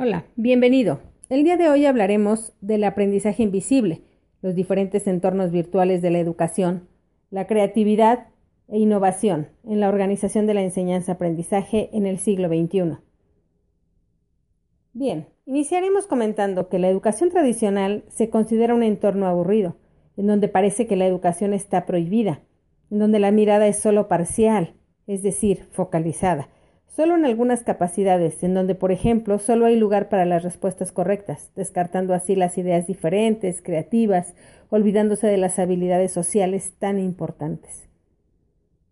Hola, bienvenido. El día de hoy hablaremos del aprendizaje invisible, los diferentes entornos virtuales de la educación, la creatividad e innovación en la organización de la enseñanza-aprendizaje en el siglo XXI. Bien, iniciaremos comentando que la educación tradicional se considera un entorno aburrido, en donde parece que la educación está prohibida, en donde la mirada es solo parcial, es decir, focalizada, solo en algunas capacidades, en donde, por ejemplo, solo hay lugar para las respuestas correctas, descartando así las ideas diferentes, creativas, olvidándose de las habilidades sociales tan importantes.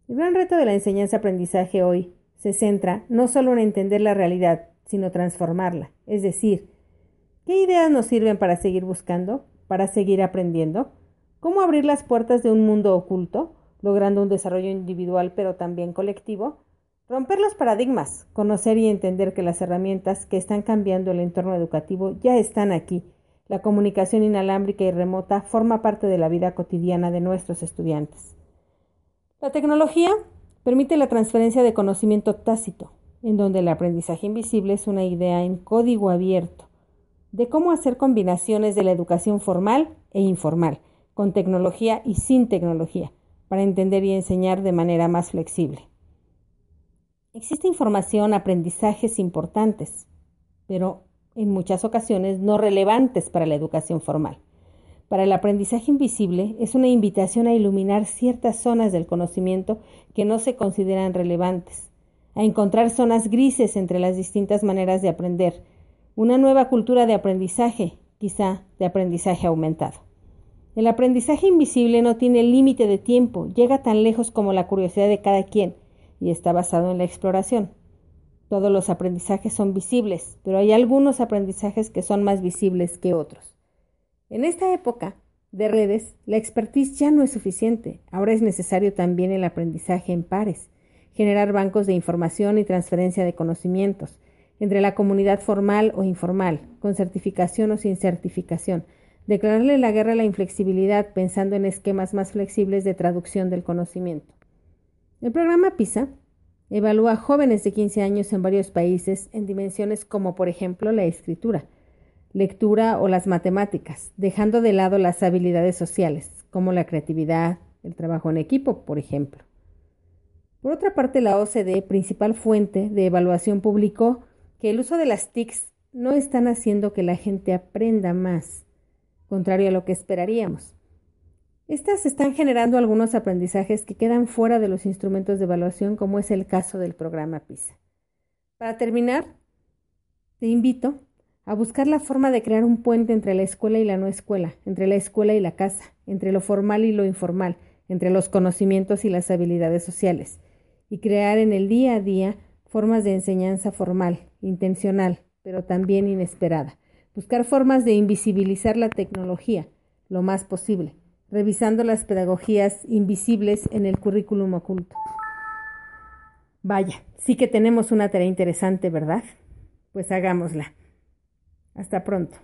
El gran reto de la enseñanza-aprendizaje hoy se centra no solo en entender la realidad, sino transformarla, es decir, ¿qué ideas nos sirven para seguir buscando, para seguir aprendiendo? ¿Cómo abrir las puertas de un mundo oculto, logrando un desarrollo individual pero también colectivo? Romper los paradigmas, conocer y entender que las herramientas que están cambiando el entorno educativo ya están aquí. La comunicación inalámbrica y remota forma parte de la vida cotidiana de nuestros estudiantes. La tecnología permite la transferencia de conocimiento tácito, en donde el aprendizaje invisible es una idea en código abierto de cómo hacer combinaciones de la educación formal e informal, con tecnología y sin tecnología, para entender y enseñar de manera más flexible. Existe información, aprendizajes importantes, pero en muchas ocasiones no relevantes para la educación formal. Para el aprendizaje invisible es una invitación a iluminar ciertas zonas del conocimiento que no se consideran relevantes, a encontrar zonas grises entre las distintas maneras de aprender, una nueva cultura de aprendizaje, quizá de aprendizaje aumentado. El aprendizaje invisible no tiene límite de tiempo, llega tan lejos como la curiosidad de cada quien, y está basado en la exploración. Todos los aprendizajes son visibles, pero hay algunos aprendizajes que son más visibles que otros. En esta época de redes, la expertise ya no es suficiente. Ahora es necesario también el aprendizaje en pares, generar bancos de información y transferencia de conocimientos entre la comunidad formal o informal, con certificación o sin certificación, declararle la guerra a la inflexibilidad pensando en esquemas más flexibles de traducción del conocimiento. El programa PISA evalúa a jóvenes de 15 años en varios países en dimensiones como, por ejemplo, la escritura, lectura o las matemáticas, dejando de lado las habilidades sociales, como la creatividad, el trabajo en equipo, por ejemplo. Por otra parte, la OCDE, principal fuente de evaluación, publicó que el uso de las TICs no están haciendo que la gente aprenda más, contrario a lo que esperaríamos. Estas están generando algunos aprendizajes que quedan fuera de los instrumentos de evaluación, como es el caso del programa PISA. Para terminar, te invito a buscar la forma de crear un puente entre la escuela y la no escuela, entre la escuela y la casa, entre lo formal y lo informal, entre los conocimientos y las habilidades sociales, y crear en el día a día formas de enseñanza formal, intencional, pero también inesperada. Buscar formas de invisibilizar la tecnología lo más posible revisando las pedagogías invisibles en el currículum oculto. Vaya, sí que tenemos una tarea interesante, ¿verdad? Pues hagámosla. Hasta pronto.